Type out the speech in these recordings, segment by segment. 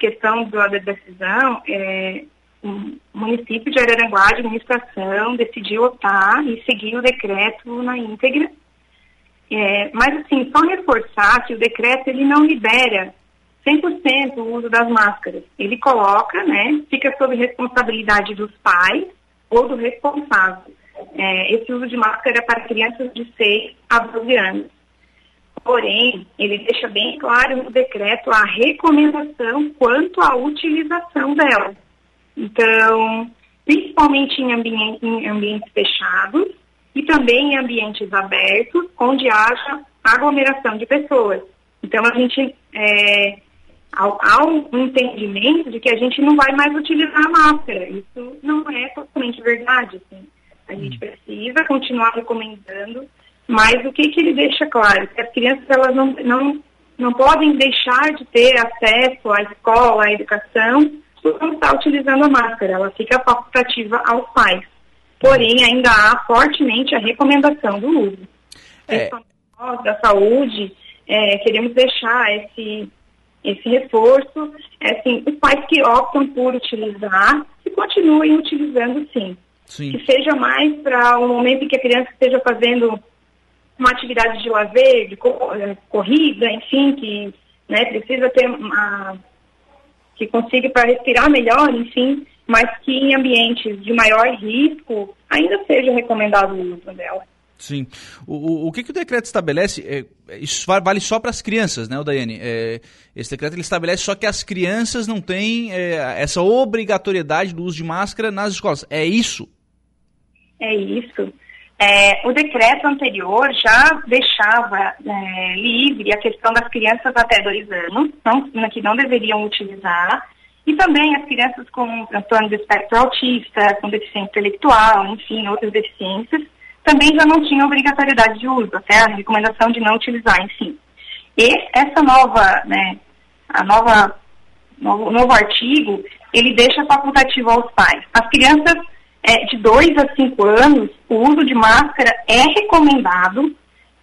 questão da decisão, é, o município de Araranguá, a administração, decidiu optar e seguir o decreto na íntegra. É, mas, assim, só reforçar que o decreto ele não libera 100% o uso das máscaras. Ele coloca, né, fica sob responsabilidade dos pais ou do responsável. É, esse uso de máscara é para crianças de 6 a 12 anos. Porém, ele deixa bem claro no decreto a recomendação quanto à utilização dela. Então, principalmente em, ambiente, em ambientes fechados e também em ambientes abertos, onde haja aglomeração de pessoas. Então, a gente, é, há, um entendimento de que a gente não vai mais utilizar a máscara. Isso não é totalmente verdade. Assim. A gente hum. precisa continuar recomendando mas o que, que ele deixa claro? Que as crianças elas não, não, não podem deixar de ter acesso à escola, à educação, por não estar utilizando a máscara. Ela fica facultativa aos pais. Porém, ainda há fortemente a recomendação do uso. É. Nós, da saúde, é, queremos deixar esse, esse reforço. É, assim, os pais que optam por utilizar, que continuem utilizando sim. sim. Que seja mais para o momento em que a criança esteja fazendo uma atividade de lazer, de eh, corrida, enfim, que né, precisa ter uma. que consiga para respirar melhor, enfim, mas que em ambientes de maior risco ainda seja recomendado o uso dela. Sim. O, o, que, que o decreto estabelece? É, isso vale só para as crianças, né, o Daiane? É, esse decreto ele estabelece só que as crianças não têm é, essa obrigatoriedade do uso de máscara nas escolas. É isso? É isso. É, o decreto anterior já deixava é, livre a questão das crianças até dois anos, não, que não deveriam utilizar, e também as crianças com transtorno de espectro autista, com deficiência intelectual, enfim, outras deficiências, também já não tinham obrigatoriedade de uso, até a recomendação de não utilizar, enfim. E essa nova, né, a nova, novo, novo artigo, ele deixa facultativo aos pais. As crianças é, de 2 a 5 anos, o uso de máscara é recomendado,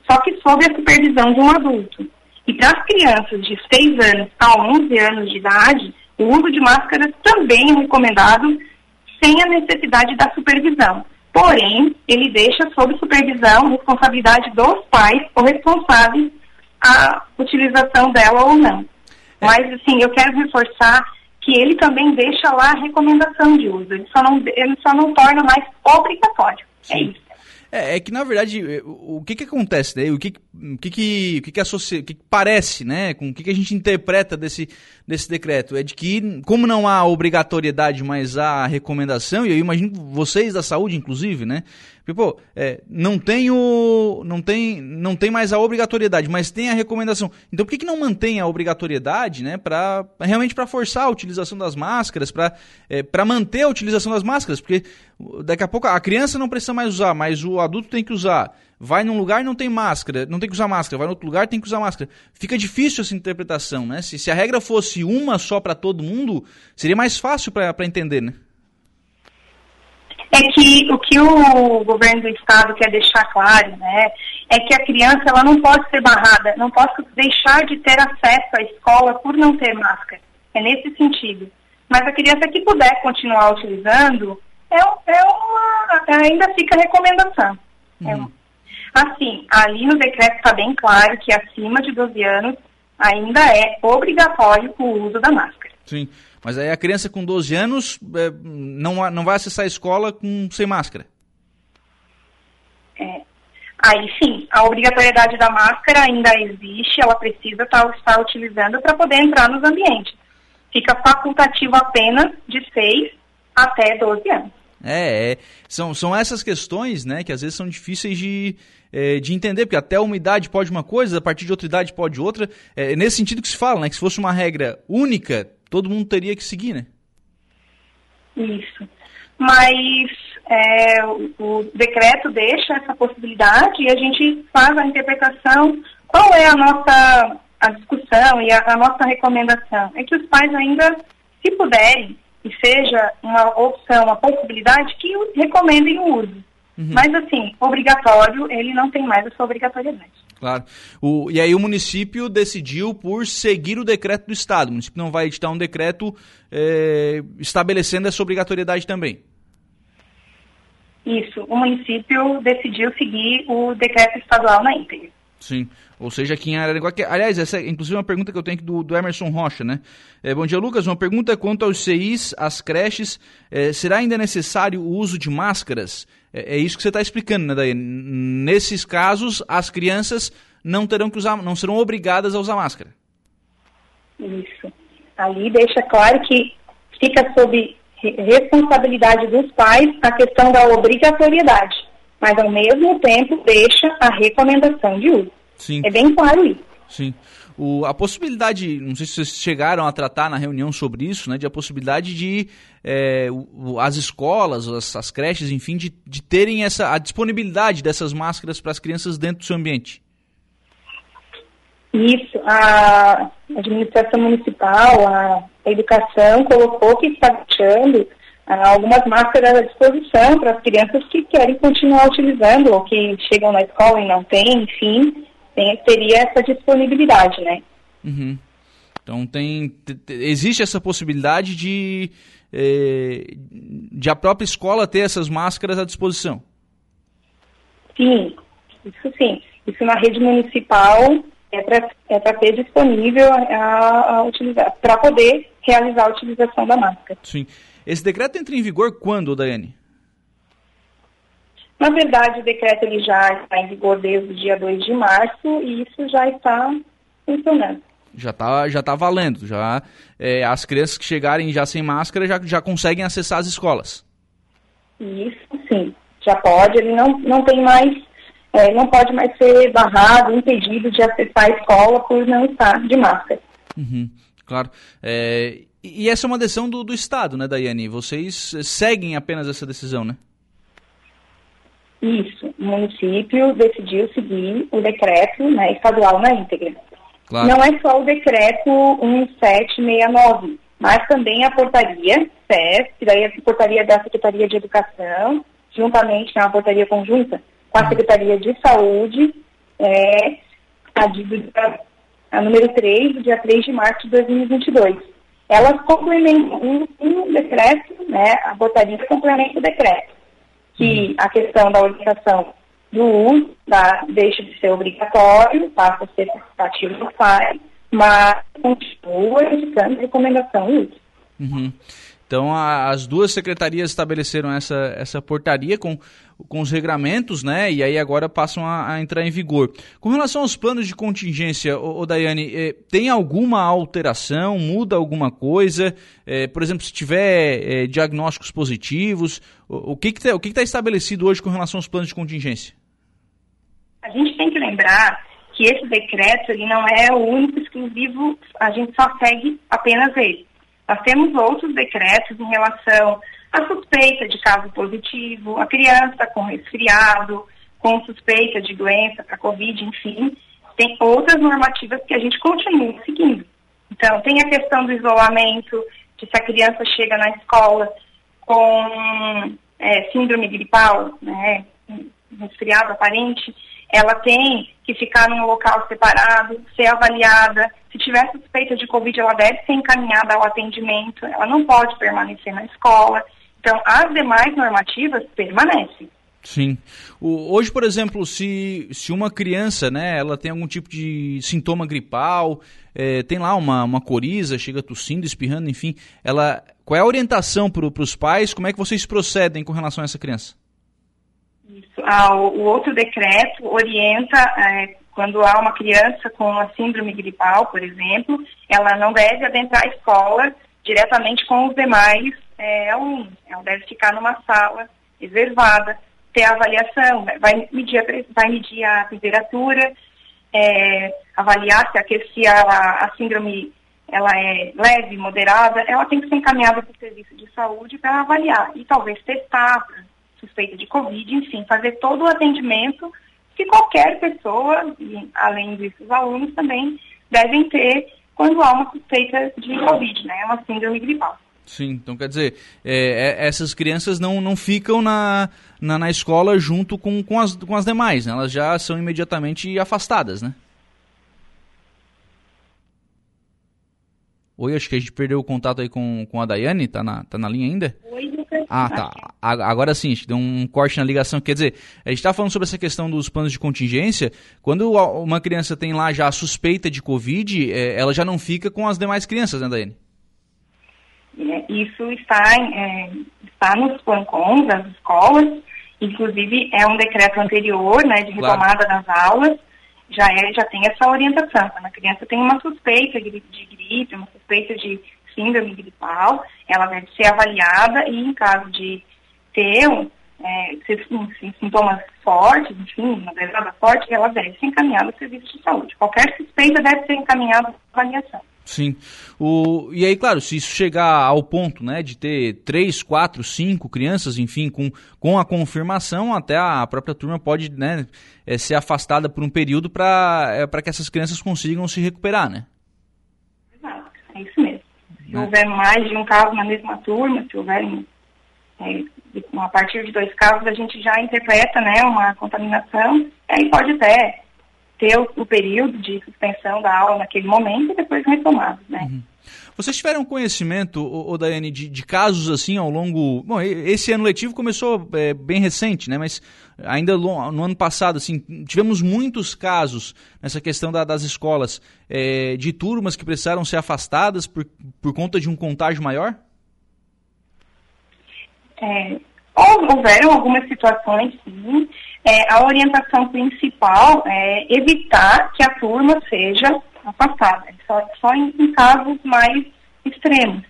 só que sob a supervisão de um adulto. E para as crianças de 6 anos a 11 anos de idade, o uso de máscaras também é recomendado sem a necessidade da supervisão. Porém, ele deixa sob supervisão responsabilidade dos pais ou responsáveis a utilização dela ou não. É. Mas, assim, eu quero reforçar que ele também deixa lá a recomendação de uso, ele só não, ele só não torna mais obrigatório. É Sim. É isso. É, é, que na verdade o que que acontece, né? O que o que que, o que, que, associa, o que, que parece, né? Com o que, que a gente interpreta desse, desse decreto é de que como não há obrigatoriedade, mas há recomendação e eu imagino vocês da saúde, inclusive, né? Pô, é, não tem o, não tem, não tem mais a obrigatoriedade, mas tem a recomendação. Então, por que, que não mantém a obrigatoriedade, né? Para realmente para forçar a utilização das máscaras, para é, manter a utilização das máscaras, porque daqui a pouco a criança não precisa mais usar, mas o adulto tem que usar. Vai num lugar não tem máscara, não tem que usar máscara. Vai no outro lugar tem que usar máscara. Fica difícil essa interpretação, né? Se, se a regra fosse uma só para todo mundo, seria mais fácil para entender, né? É que o que o governo do estado quer deixar claro, né, é que a criança ela não pode ser barrada, não pode deixar de ter acesso à escola por não ter máscara. É nesse sentido. Mas a criança que puder continuar utilizando, é, é uma, ainda fica recomendação. É uhum. É, assim, ali no decreto está bem claro que acima de 12 anos ainda é obrigatório o uso da máscara. Sim. Mas aí a criança com 12 anos é, não, não vai acessar a escola com, sem máscara. É. Aí sim, a obrigatoriedade da máscara ainda existe, ela precisa estar, tá, estar utilizando para poder entrar nos ambientes. Fica facultativo apenas de 6 até 12 anos. É, é, São, são essas questões, né, que às vezes são difíceis de, é, de entender, porque até uma idade pode uma coisa, a partir de outra idade pode outra. É nesse sentido que se fala, né, que se fosse uma regra única, todo mundo teria que seguir, né? Isso. Mas é, o, decreto deixa essa possibilidade e a gente faz a interpretação. Qual é a nossa a discussão e a, a nossa recomendação? É que os pais ainda, se puderem, e seja uma opção, uma possibilidade, que recomendem o uso. Uhum. Mas, assim, obrigatório, ele não tem mais a sua obrigatoriedade. Claro. O, e aí o município decidiu por seguir o decreto do Estado. O município não vai editar um decreto é, estabelecendo essa obrigatoriedade também. Isso. O município decidiu seguir o decreto estadual na íntegra. Sim. Ou seja, aqui em Araranguá. Que, aliás, essa é inclusive uma pergunta que eu tenho aqui do, do Emerson Rocha, né? É, bom dia, Lucas. Uma pergunta quanto aos CIs, às creches. É, será ainda necessário o uso de máscaras? É, é isso que você está explicando, né, Daí? Nesses casos, as crianças não terão que usar, não serão obrigadas a usar máscara. Isso. Ali deixa claro que fica sob responsabilidade dos pais a questão da obrigatoriedade, mas ao mesmo tempo deixa a recomendação de uso. Sim. É bem claro isso. Sim. O, a possibilidade, não sei se vocês chegaram a tratar na reunião sobre isso, né, de a possibilidade de é, o, as escolas, as, as, creches, enfim, de, de terem essa, a disponibilidade dessas máscaras para as crianças dentro do seu ambiente. Isso, a administração municipal, a, educação colocou que está deixando algumas máscaras à disposição para as crianças que querem continuar utilizando ou que chegam na escola e não têm, enfim, tem, teria essa disponibilidade, né? Uhum. Então tem, existe essa possibilidade de, eh, de a própria escola ter essas máscaras à disposição? Sim, isso sim. Isso na rede municipal é para é ter disponível a, a utilizar, para poder realizar a utilização da máscara. Sim. Esse decreto entra em vigor quando, Daiane? Na verdade, o decreto ele já está em vigor desde o dia 2 de março e isso já está funcionando. Já está já tá valendo. Já, é, as crianças que chegarem já sem máscara já, já conseguem acessar as escolas. Isso, sim. Já pode, ele não, não tem mais, é, não pode mais ser barrado, impedido de acessar a escola por não estar de máscara. Uhum, claro. É, e essa é uma decisão do, do Estado, né, Daiane? Vocês seguem apenas essa decisão, né? Isso, o município decidiu seguir o decreto né, estadual na íntegra. Claro. Não é só o decreto 1769, mas também a portaria CES, que daí é a portaria da Secretaria de Educação, juntamente com a portaria conjunta com a uhum. Secretaria de Saúde, é, a, de, a, número 3, do dia 3 de março de 2022. Elas complementam um, um decreto, né, a portaria complementa o decreto que a questão da orientação do uso da, deixa de ser obrigatório, passa a ser facultativo do pai, mas continua indicando recomendação uso. Uhum. Então, a, as duas secretarias estabeleceram essa, essa portaria com, com os regramentos, né? E aí agora passam a, a entrar em vigor. Com relação aos planos de contingência, ô Daiane, eh, tem alguma alteração? Muda alguma coisa? Eh, por exemplo, se tiver eh, diagnósticos positivos, o, o que está que, que tá estabelecido hoje com relação aos planos de contingência? A gente tem que lembrar que esse decreto ele não é o único exclusivo, a gente só segue apenas ele. Nós temos outros decretos em relação à suspeita de caso positivo, a criança com resfriado, com suspeita de doença para Covid, enfim. Tem outras normativas que a gente continua seguindo. Então, tem a questão do isolamento, que se a criança chega na escola com é, síndrome gripal, né, resfriado aparente, ela tem que ficar num local separado, ser avaliada. Se tiver suspeita de Covid, ela deve ser encaminhada ao atendimento, ela não pode permanecer na escola. Então, as demais normativas permanecem. Sim. O, hoje, por exemplo, se, se uma criança, né, ela tem algum tipo de sintoma gripal, é, tem lá uma, uma coriza, chega tossindo, espirrando, enfim, ela, qual é a orientação para os pais? Como é que vocês procedem com relação a essa criança? Ah, o, outro decreto orienta é, quando há uma criança com uma síndrome gripal, por exemplo, ela não deve adentrar a escola diretamente com os demais é, alunos. Ela deve ficar numa sala reservada, ter a avaliação, vai medir a, vai medir a temperatura, é, avaliar se a, se a, a síndrome ela é leve, moderada, ela tem que ser encaminhada para o serviço de saúde para avaliar e talvez testar, suspeita de Covid, enfim, fazer todo o atendimento que qualquer pessoa, e além disso os alunos também, devem ter quando há uma suspeita de Covid, né, uma síndrome gripal. Sim, então quer dizer, é, é, essas crianças não, não ficam na, na, na, escola junto com, com, as, com as demais, né? elas já são imediatamente afastadas, né? Oi, acho que a gente perdeu o contato aí com, com a Daiane, tá na, tá na linha ainda? Oi, Ah, tá. Agora sim, deu um corte na ligação. Quer dizer, a gente está falando sobre essa questão dos planos de contingência. Quando uma criança tem lá já a suspeita de Covid, é, ela já não fica com as demais crianças, né, Daiane? É, isso está, é, está nos plancons das escolas, inclusive é um decreto anterior, né, de retomada claro. das aulas, já, é, já tem essa orientação. Quando a criança tem uma suspeita de, de gripe, uma suspeita de síndrome gripal, ela deve ser avaliada e em caso de ter é, sintomas fortes, enfim, uma lesada forte, ela deve ser encaminhada ao serviço de saúde. Qualquer suspeita deve ser encaminhada à avaliação. Sim. O, e aí, claro, se isso chegar ao ponto né, de ter três, quatro, cinco crianças, enfim, com, com a confirmação, até a própria turma pode né, é, ser afastada por um período para é, que essas crianças consigam se recuperar, né? Exato, é isso mesmo. Se né? houver mais de um caso na mesma turma, se houver é, a partir de dois casos, a gente já interpreta né, uma contaminação, aí pode até ter o, o, período de suspensão da aula naquele momento e depois retomado, né? Uhum. Vocês tiveram conhecimento, o Daiane, de, de, casos assim ao longo. Bom, esse ano letivo começou é, bem recente, né? Mas ainda no ano passado, assim, tivemos muitos casos nessa questão da, das escolas é, de turmas que precisaram ser afastadas por, por conta de um contágio maior? É, houveram algumas situações, sim é, a orientação principal é evitar que a turma seja afastada, só, só em, em casos mais extremos.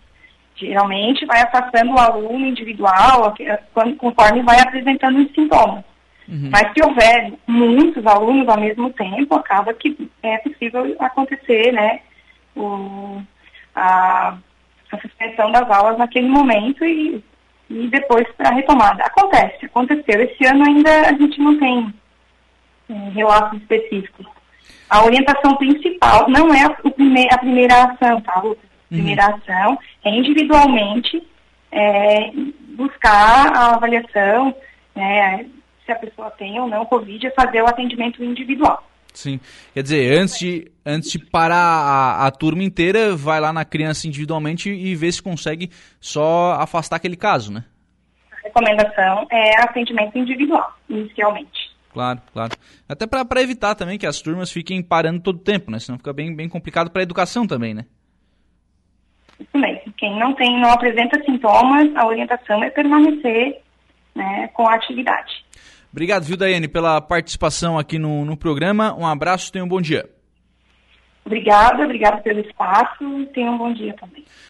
Geralmente vai afastando o aluno individual quando, conforme vai apresentando os sintomas. Uhum. Mas se houver muitos alunos ao mesmo tempo, acaba que é possível acontecer né, o, a, a suspensão das aulas naquele momento e e depois para a retomada. Acontece, aconteceu. Esse ano ainda a gente não tem é, relatos específicos. A orientação principal não é a, primeir, a primeira ação, tá, Lucas? A primeira uhum. ação é individualmente é, buscar a avaliação, né, se a pessoa tem ou não Covid, é fazer o atendimento individual. Sim. Quer dizer, antes de, antes de parar a, a turma inteira, vai lá na criança individualmente e vê se consegue só afastar aquele caso, né? A recomendação é atendimento individual, inicialmente. Claro, claro. Até para evitar também que as turmas fiquem parando todo o tempo, né? Senão fica bem, bem complicado para a educação também, né? Isso mesmo. Quem não tem, não apresenta sintomas, a orientação é permanecer né, com a atividade. Obrigado, viu, Daiane, pela participação aqui no, no programa. Um abraço, tenha um bom dia. Obrigada, obrigada pelo espaço e tenha um bom dia também.